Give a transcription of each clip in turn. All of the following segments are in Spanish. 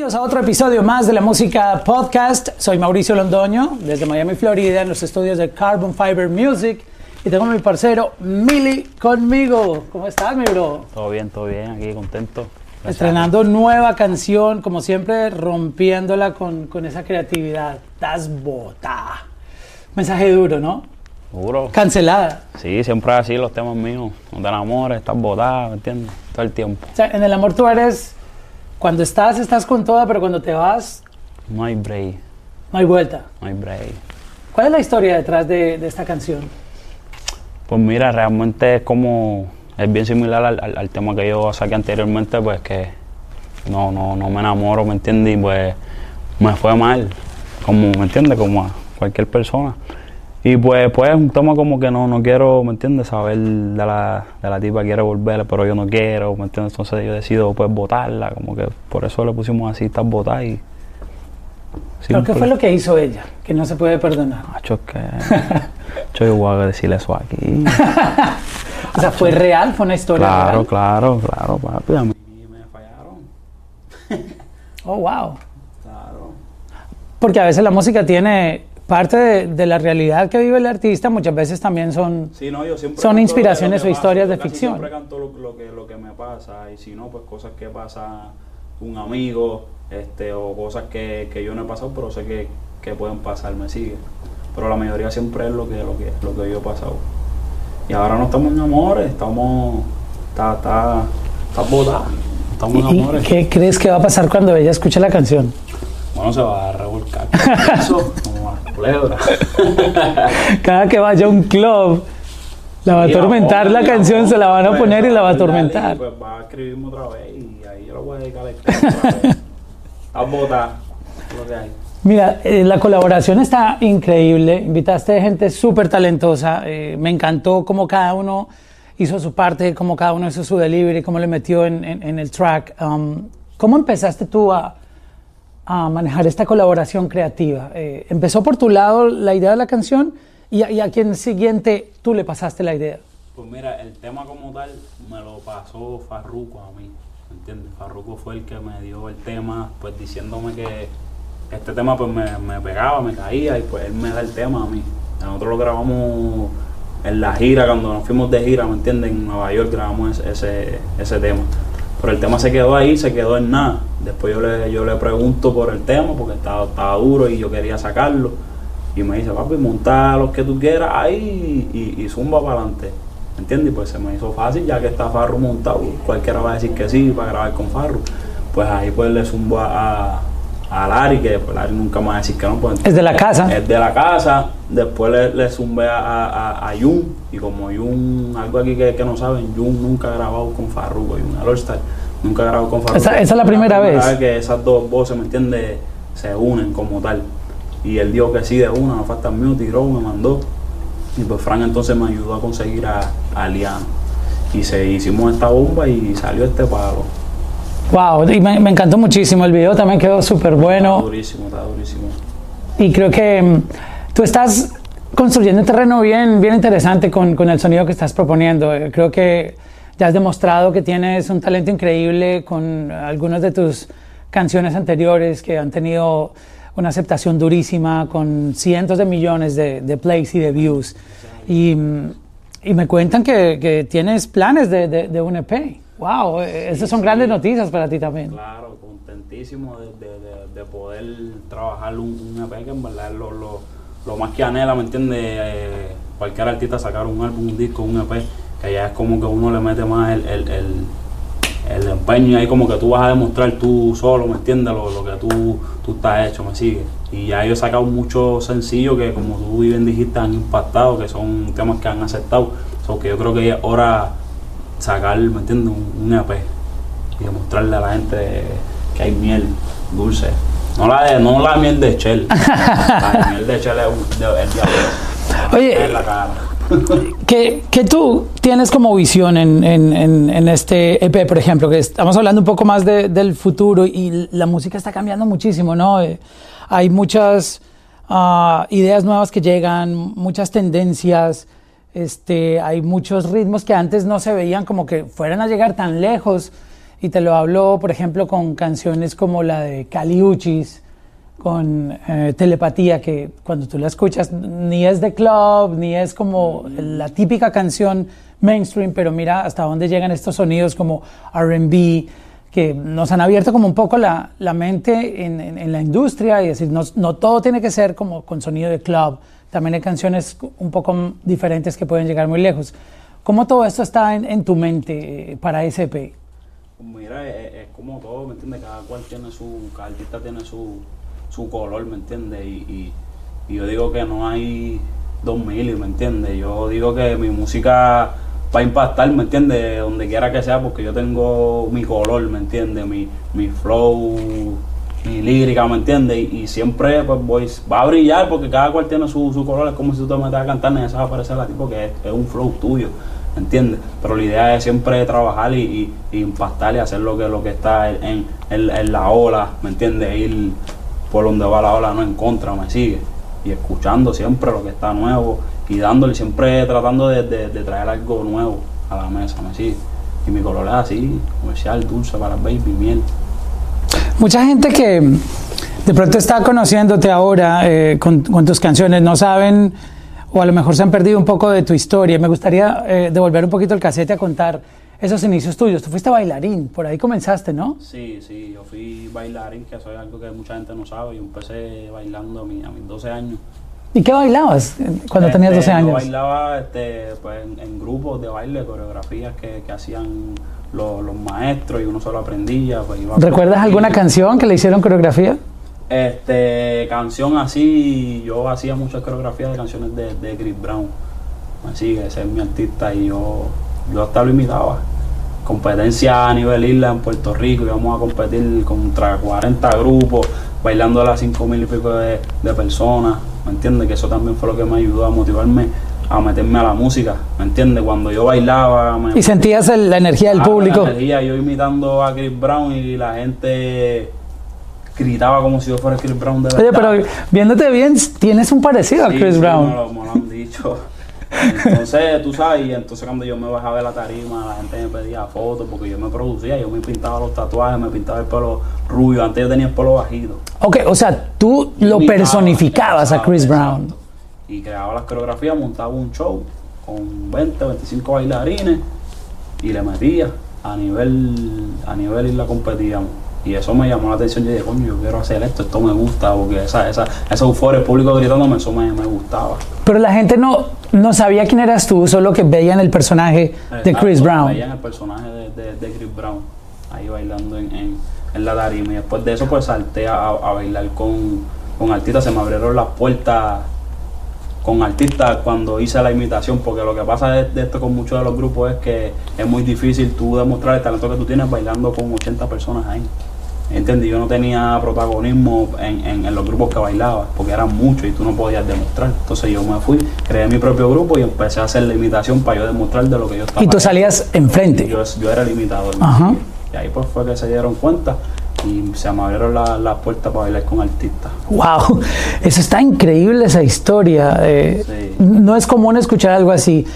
Bienvenidos a otro episodio más de la música podcast. Soy Mauricio Londoño desde Miami, Florida, en los estudios de Carbon Fiber Music. Y tengo a mi parcero Mili conmigo. ¿Cómo estás, mi bro? Todo bien, todo bien, aquí contento. Gracias. Estrenando nueva canción, como siempre, rompiéndola con, con esa creatividad. Das bota. Mensaje duro, ¿no? Seguro. Cancelada. Sí, siempre así los temas míos. No te enamores, estás botada, ¿me entiendes? Todo el tiempo. O sea, en el amor tú eres, cuando estás, estás con toda, pero cuando te vas, No hay break, no hay vuelta. no hay break. ¿Cuál es la historia detrás de, de esta canción? Pues mira, realmente es como, es bien similar al, al- al tema que yo saqué anteriormente, pues que no, no, no me enamoro, ¿me entiendes? Y pues me fue mal, como, ¿me entiendes? Como a cualquier persona. Y pues, pues es un tema como que no, no quiero, ¿me entiendes? Saber de la, de la tipa quiere volver, pero yo no quiero, ¿me entiendes? Entonces yo decido pues votarla, como que por eso le pusimos así, estás botada y... ¿Pero qué fue lo que hizo ella? Que no se puede perdonar. Macho, que... Yo voy a decirle eso aquí. O sea, fue real, fue una historia Claro, real. claro, claro, papi. A mí me fallaron. Oh, wow. Claro. Porque a veces la música tiene parte de, de la realidad que vive el artista, muchas veces también son... Sí, no, yo siempre Son inspiraciones o historias pasa, de ficción. Siempre canto lo, lo que, lo que me pasa y si no, pues cosas que pasa un amigo este, o cosas que, que yo no he pasado, pero sé que, que pueden pasar, me sigue. Pero la mayoría siempre es lo que, lo que, lo que yo he pasado. Y ahora no estamos en amores, estamos... Está, está, está botada. Estamos en ¿Y amores. qué crees que va a pasar cuando ella escuche la canción? Bueno, se va a revolcar. Eso, culebra. Cada que vaya a un club, la va a atormentar la la canción, se la van a poner y la va a atormentar. Pues va a escribirme otra vez y ahí yo lo voy a dedicar a botar lo que hay. Mira, eh, la colaboración está increíble. Invitaste gente súper talentosa. eh, me encantó cómo cada uno hizo su parte, cómo cada uno hizo su delivery, cómo le metió en, en- en el track. Um, ¿Cómo empezaste tú a, a manejar esta colaboración creativa? Eh, ¿Empezó por tu lado la idea de la canción y, a- y quien siguiente tú le pasaste la idea? Pues mira, el tema como tal me lo pasó Farruko a mí, ¿me entiendes? Farruko fue el que me dio el tema, pues diciéndome que este tema pues me, me pegaba, me caía y pues él me da el tema a mí. Nosotros lo grabamos en la gira, cuando nos fuimos de gira, ¿me entiendes? En Nueva York grabamos ese, ese tema. Pero el tema se quedó ahí, se quedó en nada. Después yo le, yo le pregunto por el tema porque estaba, estaba duro y yo quería sacarlo. Y me dice, papi, monta los que tú quieras ahí y, y zumba para adelante. ¿Entiendes? Pues se me hizo fácil, ya que está Farru montado. Cualquiera va a decir que sí para grabar con Farru. Pues ahí pues le zumbo a, a Lari, que pues Lari nunca a decir que no. Pues, Es de la casa. es de la casa. Después le, le zumbé a, a, a Jun. Y como Jun, algo aquí que, que no saben, Jun nunca ha grabado con Farruko. Jun, el All-Star, nunca ha grabado con Farruko. Esa- esa es la primera vez. que esas dos voces, ¿me entiendes? Se unen como tal. Y él dijo que sí de una, no falta mío, tiró, me mandó. Y pues Frank entonces me ayudó a conseguir a, a Liano. Y se hicimos esta bomba y salió este palo. Wow, y me, me encantó muchísimo. El video también quedó súper Está bueno. durísimo, está durísimo. Y creo que mm, tú estás construyendo un terreno bien, bien interesante con, con el sonido que estás proponiendo. Eh, Creo que ya has demostrado que tienes un talento increíble con algunas de tus canciones anteriores que han tenido una aceptación durísima con cientos de millones de, de plays y de views. Y, mm, y me cuentan que, que tienes planes de, de, de un EP. Wow, eh, esas son grandes noticias para ti también. Claro, contentísimo de, de- de- de poder trabajar un, un EP que en verdad es lo, lo, lo más que anhela, ¿me entiendes? Eh, cualquier artista sacar un álbum, un disco, un EP, que ya es como que uno le mete más el, el, el, el empeño y ahí como que tú vas a demostrar tú solo, ¿me entiendes? Lo, lo que tú, tú estás hecho, ¿me sigue? Y ya yo he sacado muchos sencillos que como tú bien dijiste han impactado, que son temas que han aceptado, so que yo creo que ya es hora sacar, ¿me entiendes? Un, EP y demostrarle a la gente que hay miel dulce. No la, de, no la miel de Shell. la miel de Shell es un- de- el diablo. Oye, En la cara. ¿Qué, qué tú tienes como visión en, en- en- en este EP, por ejemplo? Que estamos hablando un poco más de- del futuro y la música está cambiando muchísimo, ¿no? Eh, hay muchas ah, ideas nuevas que llegan, muchas tendencias, este, hay muchos ritmos que antes no se veían como que fueran a llegar tan lejos. Y te lo hablo, por ejemplo, con canciones como la de Caliuchis, con eh, Telepatía, que cuando tú la escuchas ni es de club, ni es como la típica canción mainstream, pero mira hasta dónde llegan estos sonidos como RB, que nos han abierto como un poco la, mente en, la industria y decir, no, todo tiene que ser como con sonido de club, también hay canciones un poco diferentes que pueden llegar muy lejos. ¿Cómo todo esto está en, en tu mente para SP? Mira, es, es, como todo, ¿me entiendes? Cada cual tiene su, cada artista tiene su, su color, ¿me entiendes? Y, y, y, yo digo que no hay dos mil, ¿me entiendes? Yo digo que mi música va a impactar, ¿me entiendes? Donde quiera que sea, porque yo tengo mi color, ¿me entiendes? Mi, mi flow, mi lírica, ¿me entiendes? Y, y, siempre pues voy, va a brillar porque cada cual tiene su, su color, es como si tú te metas a cantar, y va a aparecer a ti porque es, un flow tuyo. ¿me entiendes? Pero la idea es siempre trabajar y, y, y, impactar y hacer lo que, lo que está en, en, en la ola, ¿me entiendes? Ir por donde va la ola, no en contra, me sigue. Y escuchando siempre lo que está nuevo y dándole, siempre tratando de, de, de traer algo nuevo a la mesa, me sigue. Y mi color es así, comercial, dulce para baby, miel. Mucha gente que de pronto está conociéndote ahora eh, con, con tus canciones no saben o a lo mejor se han perdido un poco de tu historia. Me gustaría eh, devolver un poquito el casete a contar esos inicios tuyos. Tú fuiste bailarín, por ahí comenzaste, ¿no? Sí, sí, yo fui bailarín, que eso es algo que mucha gente no sabe. Yo empecé bailando a, mi, a mis 12 años. ¿Y qué bailabas cuando este, tenías 12 años? Yo bailaba este, pues, en, en, grupos de baile, coreografías que, que hacían los, los, maestros y uno solo aprendía. Pues, iba ¿Recuerdas alguna canción que le hicieron coreografía? Este, canción así, yo hacía muchas coreografías de canciones de, de Chris Brown. Así que ese es mi artista y yo, yo hasta lo imitaba. Competencia a nivel isla en Puerto Rico, íbamos a competir contra 40 grupos, bailando a las 5 mil y pico de, de personas. ¿Me entiendes? Que eso también fue lo que me ayudó a motivarme a meterme a la música, ¿me entiendes? Cuando yo bailaba... Me, ¿Y sentías el, la energía del público? La energía, yo imitando a Chris Brown y la gente gritaba como si yo fuera Chris Brown de verdad. Oye, pero viéndote bien, tienes un parecido sí, a Chris sí, Brown. Me lo, me lo han dicho. Entonces, tú sabes, y entonces cuando yo me bajaba de la tarima, la gente me pedía fotos porque yo me producía, yo me pintaba los tatuajes, me pintaba el pelo rubio, antes yo tenía el pelo bajito. Ok, o sea, tú yo lo personificabas a Chris Brown. Y creaba las coreografías, montaba un show con 20, 25 bailarines y le metía a nivel, a nivel y la competíamos. Y eso me llamó la atención. Yo dije, coño, yo quiero hacer esto, esto me gusta, porque esa, esa, esa euforia, el público gritándome, eso me, me, gustaba. Pero la gente no, no sabía quién eras tú, solo que veían el personaje de Chris Brown. Veían el personaje de, de, de, Chris Brown, ahí bailando en, en, en, la tarima. Y después de eso, pues salté a, a bailar con, con artistas, se me abrieron las puertas con artistas cuando hice la imitación, porque lo que pasa de, de, esto con muchos de los grupos es que es muy difícil tú demostrar el talento que tú tienes bailando con 80 personas ahí. ¿Entendí? Yo no tenía protagonismo en, en, en, los grupos que bailaba, porque eran muchos y tú no podías demostrar. Entonces yo me fui, creé mi propio grupo y empecé a hacer la imitación para yo demostrar de lo que yo estaba. ¿Y tú salías enfrente? Yo, yo era el imitador. Ajá. Y ahí pues fue que se dieron cuenta y se me abrieron las la puertas para bailar con artistas. ¡Wow! Eso está increíble, esa historia. Eh, sí. No es común escuchar algo así.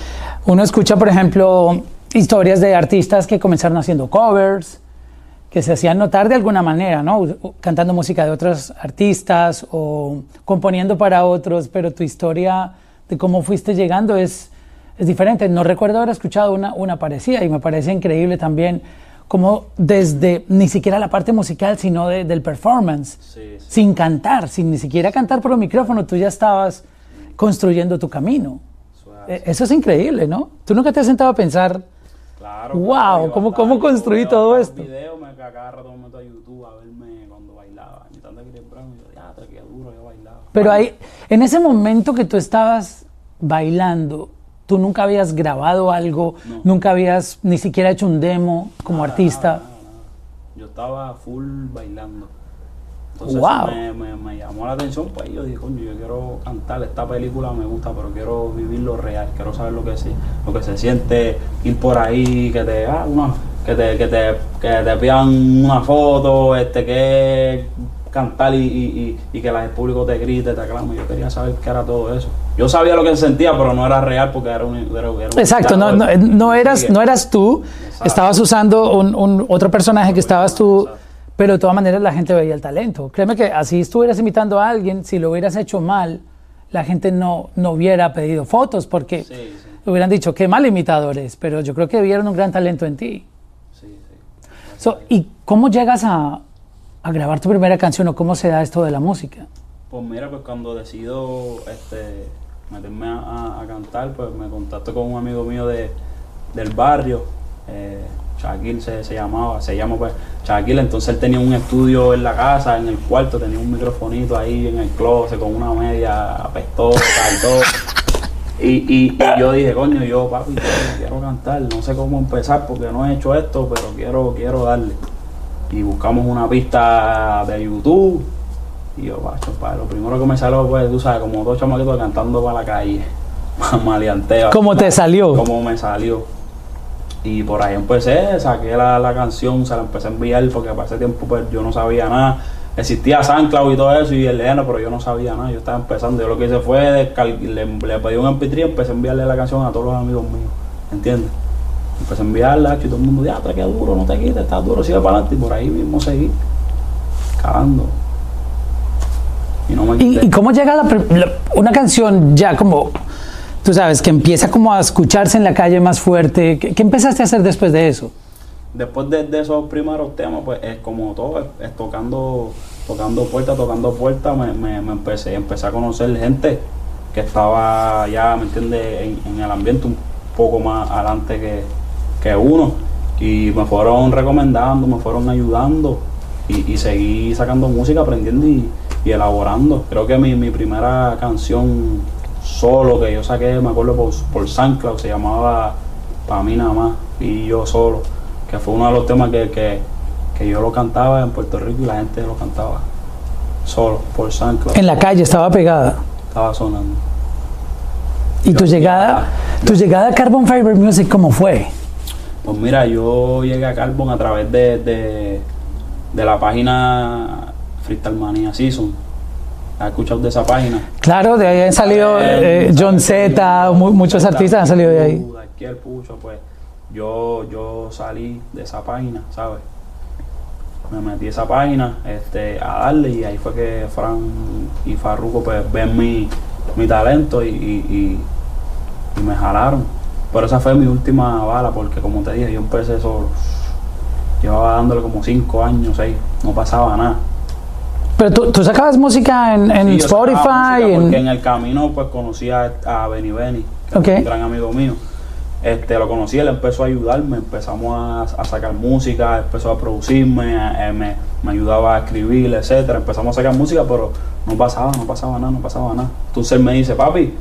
Uno escucha, por ejemplo, historias de artistas que comenzaron haciendo covers, que se hacían notar de alguna manera, ¿no? Cantando música de otros artistas o componiendo para otros, pero tu historia de cómo fuiste llegando es, es diferente. No recuerdo haber escuchado una, una parecida y me parece increíble también como desde ni siquiera la parte musical, sino de, del performance, sí, sí. sin cantar, sin ni siquiera cantar por el micrófono, tú ya estabas construyendo tu camino. Eso, Eso es increíble, ¿no? Tú nunca te has sentado a pensar, claro, wow, claro, ¿cómo, cómo construí todo esto? Video, me meto a YouTube a verme cuando bailaba, imitando a Chris Brown, y yo, ya, qué duro yo bailaba. Pero ahí, en ese momento que tú estabas bailando, tú nunca habías grabado algo, No. nunca habías ni siquiera hecho un demo como Nada, artista. nada, nada. Yo estaba full bailando. Entonces Wow. eso me, me, me llamó la atención, pues yo dije, coño, yo quiero cantar, esta película me gusta, pero quiero vivir lo real, quiero saber lo que se, lo que se siente, ir por ahí, que te, ah, una, que te, que te, que te pidan una foto, este que cantar y, y, y, que el público te grite, te aclame. Yo quería saber qué era todo eso. yo sabía lo que sentía, pero no era real porque era un... Era, Exacto, no, no, no, eras, no eras tú, estabas usando un, un, otro personaje que estabas tú, pero de todas maneras la gente veía el talento. Créeme que así estuvieras imitando a alguien, si lo hubieras hecho mal, la gente no, no hubiera pedido fotos porque hubieran dicho, qué mal imitadores, pero yo creo que vieron un gran talento en ti. Sí, sí. ¿Y cómo llegas a, a grabar tu primera canción o cómo se da esto de la música? Pues mira, pues cuando decido este, meterme a, cantar, pues me contacto con un amigo mío de, del barrio, eh, Shaquille se, llamaba, se llama pues Shaquille, entonces él tenía un estudio en la casa, en el cuarto, tenía un microfonito ahí en el closet con una media apestosa y todo. Y, y, yo dije, coño, yo papi, quiero cantar, no sé cómo empezar porque no he hecho esto, pero quiero, quiero darle. Y buscamos una pista de YouTube y yo, bacho, pa, lo primero que me salió fue, tú sabes, como dos chamaquitos cantando para la calle. Maleanteo. ¿Cómo te salió? Como me salió. Y por ahí empecé, saqué la, la, canción, se la empecé a enviar porque para ese tiempo pues yo no sabía nada. Existía SoundCloud y todo eso y el Leno, pero yo no sabía nada, yo estaba empezando. Yo lo que hice fue, le, le, pedí un MP3 y empecé a enviarle la canción a todos los amigos míos, ¿entiendes? Empecé a enviarla y todo el mundo, te queda duro, no te quites, está duro, sigue para adelante y por ahí mismo seguí, cagando. Y, cómo llega una canción ya como, tú sabes, que empieza como a escucharse en la calle más fuerte? ¿Qué, empezaste a hacer después de eso? Después de, esos primeros temas, pues es como todo, es, tocando tocando puertas, tocando puertas, me, me, empecé, empecé a conocer gente que estaba ya, ¿me entiendes?, en, el ambiente un poco más adelante que, que uno. Y me fueron recomendando, me fueron ayudando y, y seguí sacando música, aprendiendo y, y elaborando. Creo que mi, mi primera canción solo que yo saqué, me acuerdo por, por SoundCloud, se llamaba Para mí nada más, y yo solo, que fue uno de los temas que, que, que yo lo cantaba en Puerto Rico y la gente lo cantaba solo por SoundCloud. En la calle estaba pegada. Estaba sonando. ¿Y tu llegada, tu llegada a Carbon Fiber Music cómo fue? Pues mira, yo llegué a Carbon a través de, de, de la página Freestyle Mania Season. ¿Has escuchado de esa página? Claro, de ahí han salido eh, eh, John Z, muchos artistas han salido de ahí. Aquí el Pucho, pues yo, yo salí de esa página, ¿sabes? Me metí a esa página este, a darle y ahí fue que Fran y Farruko pues ven mi, mi talento y, y, y, me jalaron. Pero esa fue mi última bala porque como te dije, yo empecé solo. Llevaba dándole como 5 años, 6, no pasaba nada. Pero tú, tú sacabas música en, en Spotify. porque en... el camino pues conocí a, Benny Benny, que es un gran amigo mío. Este, lo conocí, él empezó a ayudarme, empezamos a, sacar música, empezó a producirme, me, me, ayudaba a escribir, etcétera. Empezamos a sacar música, pero no pasaba, no pasaba nada, no pasaba nada. Entonces él me dice, papi,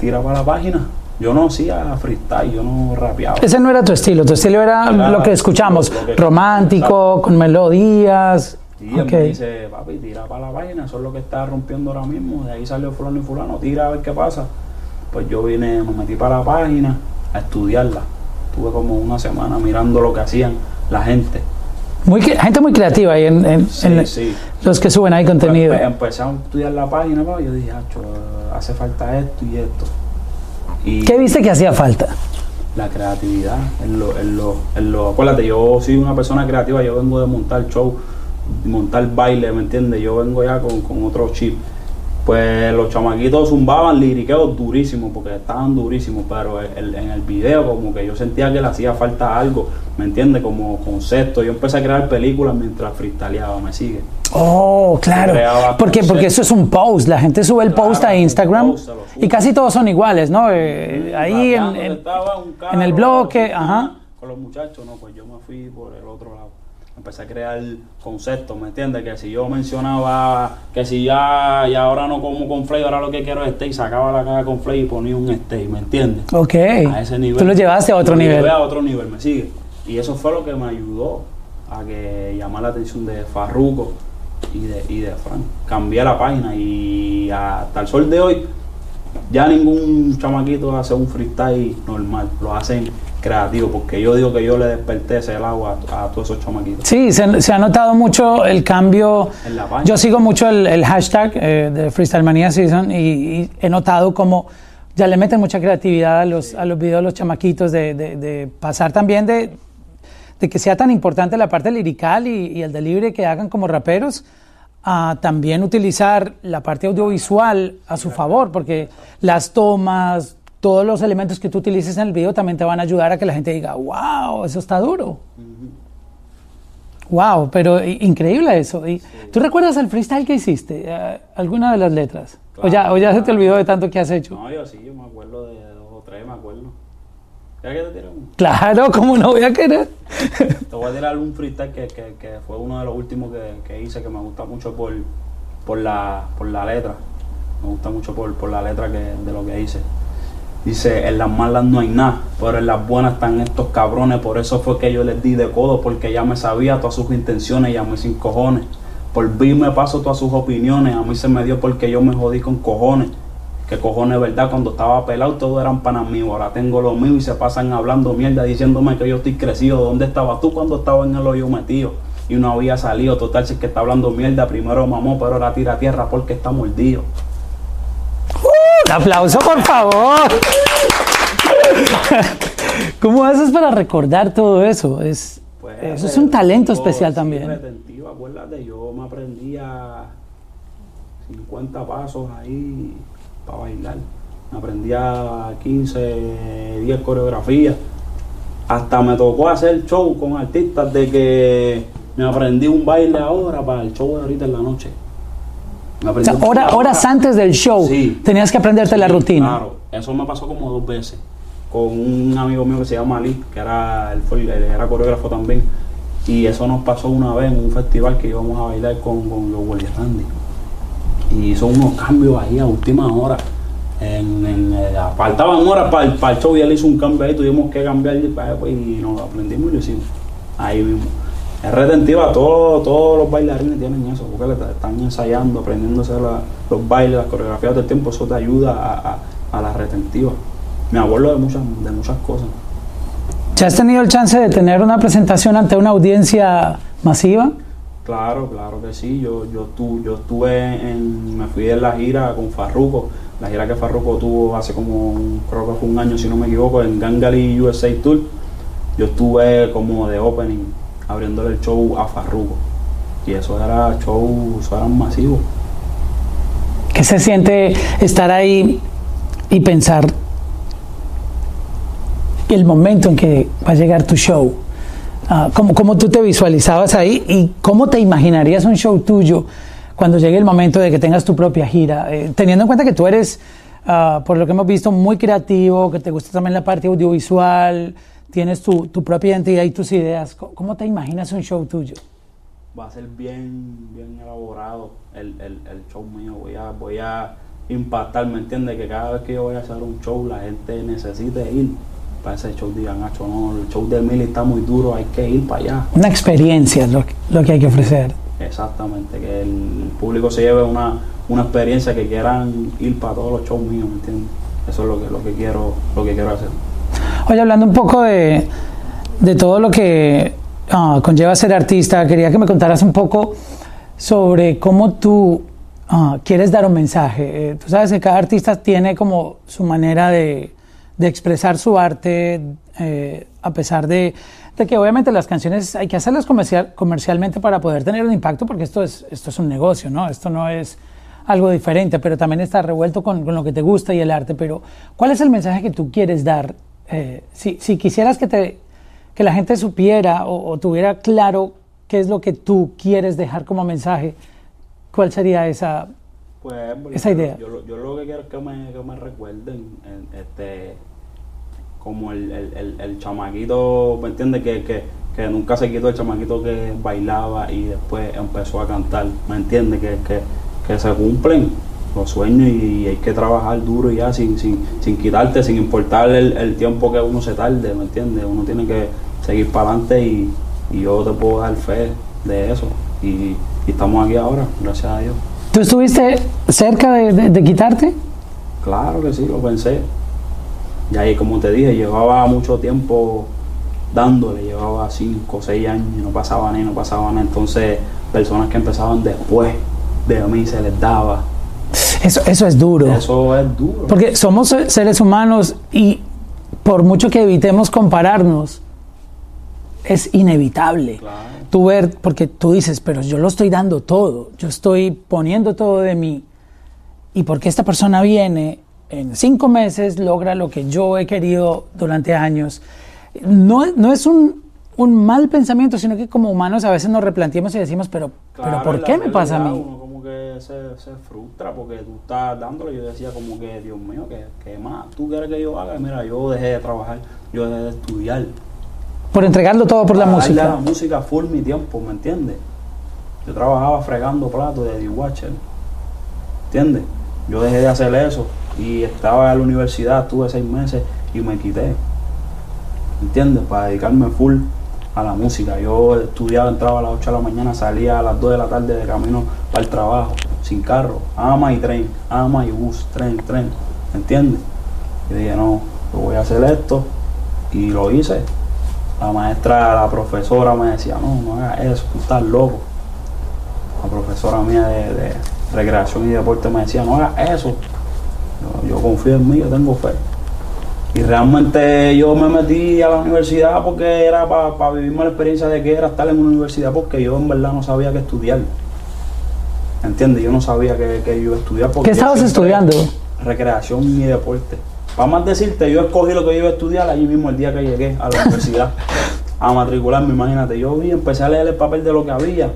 tira para la página. Yo no hacía freestyle, yo no rapeaba. Ese no era tu estilo, tu estilo era, lo que escuchamos, romántico, con melodías. Y él me dice, papi, tira para la página, eso es lo que está rompiendo ahora mismo. De ahí salió fulano y fulano, tira a ver qué pasa. Pues yo vine, me metí para la página a estudiarla. Tuve como una semana mirando lo que hacían la gente. Muy, gente muy creativa ahí en, los que suben ahí contenido. Pues, empecé a estudiar la página, yo dije, hace falta esto y esto. Y ¿Qué viste que hacía falta? La creatividad. En lo, en lo, en lo, acuérdate, yo soy una persona creativa, yo vengo de montar show montar baile, ¿me entiendes? Yo vengo ya con, con otro chip. Pues los chamaquitos zumbaban liriqueos durísimos, porque estaban durísimos, pero en el video como que yo sentía que le hacía falta algo, ¿me entiendes? Como concepto. Yo empecé a crear películas mientras freestyleaba, ¿me sigue? Oh, claro. ¿Por qué? Porque eso es un post. La gente sube el post a Instagram y casi todos son iguales, ¿no? Eh, ahí en, en, el bloque, ajá. Con los muchachos, no, pues yo me fui por el otro lado empecé a crear conceptos, ¿me entiendes? Que si yo mencionaba que si ya, y ahora no como con Flay, ahora lo que quiero es steak, sacaba la caja con Flay y ponía un steak, ¿me entiendes? Ok. A ese nivel. Tú lo llevaste a otro lo nivel. Llevé a otro nivel, me sigue. Y eso fue lo que me ayudó a que llamar la atención de Farruko y de, y de Frank. Cambié la página y hasta el sol de hoy ya ningún chamaquito hace un freestyle normal, lo hacen creativo, porque yo digo que yo le desperté ese agua a, a todos esos chamaquitos. Sí, se, se ha notado mucho el cambio. En la. Yo sigo mucho el, el hashtag eh, de Freestyle Season y, y he notado como ya le meten mucha creatividad a los, a los videos de los chamaquitos, de, de- de pasar también de, de que sea tan importante la parte lirical y, y el delivery que hagan como raperos, a también utilizar la parte audiovisual a su favor, porque las tomas, todos los elementos que tú utilices en el video también te van a ayudar a que la gente diga, wow, eso está duro. Wow, pero increíble eso. Y, ¿Tú recuerdas el freestyle que hiciste? Eh, ¿Alguna de las letras? o, ya, o ya se te olvidó de tanto que has hecho? No, yo sí, yo me acuerdo de dos o tres, me acuerdo. ¿Quieres que te tire uno? Claro, ¿cómo no voy a querer? Te voy a tirar un freestyle que, que, que fue uno de los últimos que, que hice, que me gusta mucho por, por, la, por la letra. Me gusta mucho por, por la letra que, de lo que hice. Dice, en las malas no hay nada, pero en las buenas están estos cabrones. Por eso fue que yo les di de codo, porque ya me sabía todas sus intenciones, ya me sin cojones. Por mí me paso todas sus opiniones, a mí se me dio porque yo me jodí con cojones. Que cojones, verdad, cuando estaba pelado todos eran panas. Ahora tengo lo mío y se pasan hablando mierda, diciéndome que yo estoy crecido. ¿Dónde estabas tú cuando estaba en el hoyo metido? Y no había salido. Total, si que está hablando mierda, primero mamó, pero ahora tira tierra porque está mordido. Un aplauso, por favor. ¿Cómo haces para recordar todo eso? Es, Pues, eso es un talento especial sí, también. retentiva, acuérdate, yo me aprendía 50 pasos ahí para bailar. Me aprendía 15, 10 coreografías. Hasta me tocó hacer show con artistas de que me aprendí un baile ahora para el show de ahorita en la noche. O sea, hora- horas antes del show Sí. tenías que aprenderte la rutina. Claro, eso me pasó como dos veces. Con un amigo mío que se llama Ali, que era, él era coreógrafo también. Y eso nos pasó una vez en un festival que íbamos a bailar con, con los Willy Randy. Y hizo unos cambios ahí a última hora. En, en, eh, faltaban horas para el, para el show y él hizo un cambio ahí, tuvimos que cambiar y, pues, y nos lo aprendimos y lo hicimos. Ahí mismo. Es retentiva, todo- todos los bailarines tienen eso, porque están ensayando, aprendiéndose la- los bailes, las coreografías del tiempo, eso te ayuda a, a- a la retentiva. Me acuerdo de muchas, de muchas cosas. ¿Ya has tenido el chance de tener una presentación ante una audiencia masiva? Claro, claro que sí. Yo, yo, tu- yo estuve en, me fui en la gira con Farruko, la gira que Farruko tuvo hace como, creo que fue un año si no me equivoco, en Gangali USA Tour. Yo estuve como de opening, abriéndole el show a Farruko. Y eso era show, eso era masivo. ¿Qué se siente estar ahí y pensar el momento en que va a llegar tu show? Ah, ¿cómo, cómo tú te visualizabas ahí y cómo te imaginarías un show tuyo cuando llegue el momento de que tengas tu propia gira? Eh, teniendo en cuenta que tú eres, ah, por lo que hemos visto, muy creativo, que te gusta también la parte audiovisual, tienes tu, tu propia identidad y tus ideas. ¿Cómo, te imaginas un show tuyo? va a ser bien, bien elaborado el, el, el show mío. Voy a, voy a impactar, ¿me entiendes? Que cada vez que yo voy a hacer un show, la gente necesite ir para ese show. Digan, Nacho, no, el show de Mili está muy duro, hay que ir para allá. Una experiencia es lo, lo que hay que ofrecer. Exactamente, que el público se lleve una, una experiencia que quieran ir para todos los shows míos, ¿me entiendes? Eso es lo que, lo que quiero, lo que quiero hacer. Oye, hablando un poco de, de todo lo que ah, conlleva ser artista, quería que me contaras un poco sobre cómo tú ah, quieres dar un mensaje. Eh, tú sabes que cada artista tiene como su manera de, de expresar su arte, eh, a pesar de, de que obviamente las canciones hay que hacerlas comercial, comercialmente para poder tener un impacto, porque esto es, esto es un negocio, ¿no? Esto no es algo diferente, pero también está revuelto con, con lo que te gusta y el arte. Pero, ¿cuál es el mensaje que tú quieres dar? Eh, si, si quisieras que, te, que la gente supiera o, o tuviera claro qué es lo que tú quieres dejar como mensaje, ¿cuál sería esa? Pues, Esa idea. Yo, lo- yo lo que quiero es que me, que me recuerden, en- este, como el, el, el, el chamaquito, ¿me entiendes? Que, que, que nunca se quitó el chamaquito que bailaba y después empezó a cantar, ¿me entiendes? Que, que, que se cumplen los sueños y hay que trabajar duro ya sin, sin, sin quitarte, sin importar el, el tiempo que uno se tarde, ¿me entiendes? Uno tiene que seguir para adelante y, y yo te puedo dar fe de eso. Y, y estamos aquí ahora, gracias a Dios. ¿Tú estuviste cerca de, de- de quitarte? Claro que sí, lo pensé. Y ahí, como te dije, llevaba mucho tiempo dándole, llevaba 5 o 6 años y no pasaba nada, no pasaba nada. Entonces, personas que empezaban después de mí se les daba. Eso, eso es duro. Eso es duro. Porque somos seres humanos y por mucho que evitemos compararnos, es inevitable. Claro. Tú ver, porque tú dices, pero yo lo estoy dando todo, yo estoy poniendo todo de mí. Y porque esta persona viene en cinco meses, logra lo que yo he querido durante años. No, no es un, un mal pensamiento, sino que como humanos a veces nos replanteamos y decimos, pero, pero ¿por qué me pasa a mí? Se, se frustra porque tú estás dándole. Yo decía como que, Dios mío, que, que más tú quieres que yo haga. Mira, yo dejé de trabajar, yo dejé de estudiar. Por entregarlo todo por la Para darle a la música. música full mi tiempo, ¿me entiendes? Yo trabajaba fregando platos de D-Watcher, ¿entiendes? Yo dejé de hacer eso y estaba en la universidad, estuve seis meses y me quité, ¿entiendes? Para dedicarme full a la música. Yo estudiaba, entraba a las 8 de la mañana, salía a las 2 de la tarde de camino para el trabajo, sin carro, ama y tren, ama y bus, tren, tren, ¿entiendes? Y dije, no, yo voy a hacer esto y lo hice. La maestra, la profesora me decía, no, no hagas eso, tú estás loco. La profesora mía de, recreación y deporte me decía, no hagas eso. Yo, confío en mí, yo tengo fe. Y realmente yo me metí a la universidad porque era para vivirme la experiencia de que era estar en una universidad porque yo en verdad no sabía qué estudiar. ¿Entiendes? Yo no sabía que, que yo iba a estudiar. porque ¿Qué estabas estudiando? recreación y deporte. Para más decirte, yo escogí lo que yo iba a estudiar allí mismo el día que llegué a la universidad a matricularme, imagínate. Yo vi, empecé a leer el papel de lo que había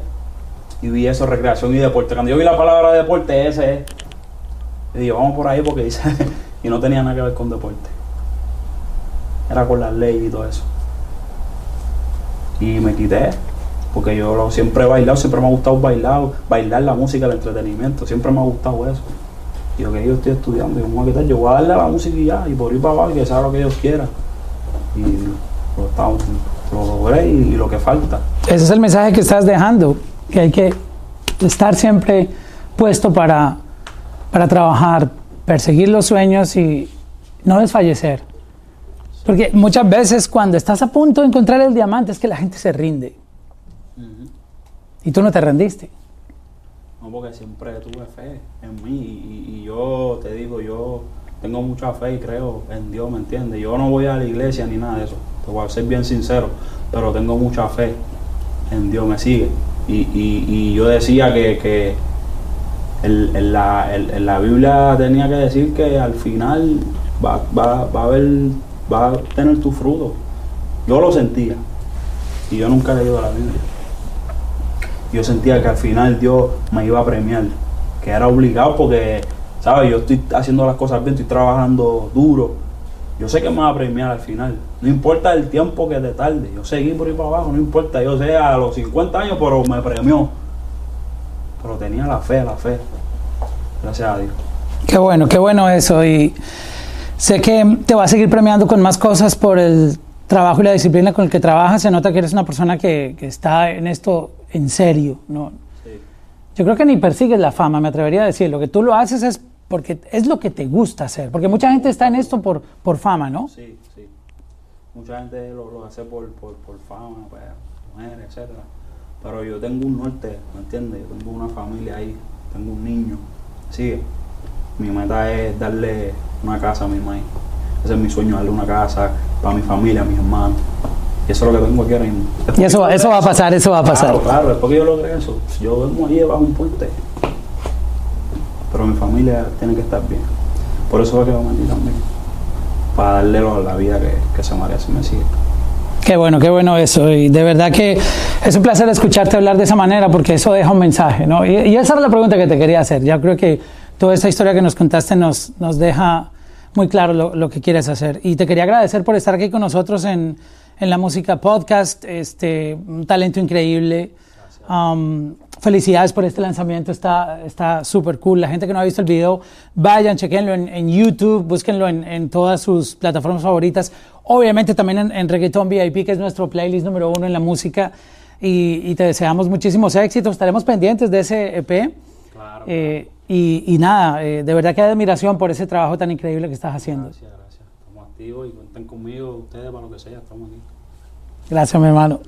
y vi eso, recreación y deporte. Cuando yo vi la palabra deporte, ese es. Y dije, vamos por ahí porque dice, y no tenía nada que ver con deporte. Era con las leyes y todo eso. Y me quité, porque yo lo- siempre he bailado, siempre me ha gustado bailar, bailar la música, el entretenimiento, siempre me ha gustado eso. Y yo que yo estoy estudiando, yo a quitar, yo voy a darle la música y ya, y por ir para abajo y que sea lo que Dios quiera. Y lo, estamos- lo y, y lo que falta. Ese es el mensaje que estás dejando, que hay que estar siempre puesto para, para trabajar, perseguir los sueños y no desfallecer. Porque muchas veces cuando estás a punto de encontrar el diamante es que la gente se rinde y tú no te rendiste. No, porque siempre tuve fe en mí y, yo te digo, yo tengo mucha fe y creo en Dios, ¿me entiendes? Yo no voy a la iglesia ni nada de eso, te voy a ser bien sincero, pero tengo mucha fe en Dios, me sigue. Y, y, yo decía que, que el- la, en la Biblia tenía que decir que al final va, va, va a haber, va a tener tu fruto. Yo lo sentía y yo nunca he leído la Biblia yo sentía que al final Dios me iba a premiar, que era obligado porque, ¿sabes? Yo estoy haciendo las cosas bien, estoy trabajando duro. Yo sé que me va a premiar al final. No importa el tiempo que te tarde. Yo seguí por ahí para abajo, no importa. Yo sé a los 50 años, pero me premió. Pero tenía la fe, la fe. Gracias a Dios. Qué bueno, qué bueno eso. Y sé que te va a seguir premiando con más cosas por el trabajo y la disciplina con el que trabajas. Se nota que eres una persona que, que está en esto en serio. ¿no? Sí, Yo creo que ni persigues la fama, me atrevería a decir. Lo que tú lo haces es porque es lo que te gusta hacer. Porque mucha gente está en esto por, por fama, ¿no? sí, sí. Mucha gente lo, lo hace por, por, por fama, pues, mujeres, etcétera. Pero yo tengo un norte, ¿me entiendes? Yo tengo una familia ahí, tengo un niño. Sigue. Mi meta es darle una casa a mi mamá. Ese es mi sueño, darle una casa para mi familia, a mis hermanos. Y eso es lo que tengo aquí ahora mismo. Después Y eso, yo eso va a pasar, eso va a pasar. Claro, claro, después que yo logre eso, yo duermo allí bajo un puente. Pero mi familia tiene que estar bien. Por eso es que vamos aquí también. Para darle la vida que, que se merece, me sigue. Qué bueno, qué bueno eso. Y de verdad que es un placer escucharte hablar de esa manera porque eso deja un mensaje, ¿no? Y, y esa era la pregunta que te quería hacer. Ya creo que toda esta historia que nos contaste nos, nos deja muy claro lo, lo que quieres hacer. Y te quería agradecer por estar aquí con nosotros en, en la música podcast. Este, un talento increíble. Um, felicidades por este lanzamiento, está está súper cool. La gente que no ha visto el video, vayan, chequenlo en, en YouTube, búsquenlo en, en todas sus plataformas favoritas. Obviamente también en, en Reggaeton VIP, que es nuestro playlist número uno en la música. Y, y te deseamos muchísimos éxitos. Estaremos pendientes de ese EP. Claro. Eh, y, y nada, eh, de verdad que hay admiración por ese trabajo tan increíble que estás haciendo. Gracias, y cuentan conmigo, ustedes, para lo que sea, estamos aquí. Gracias, mi hermano.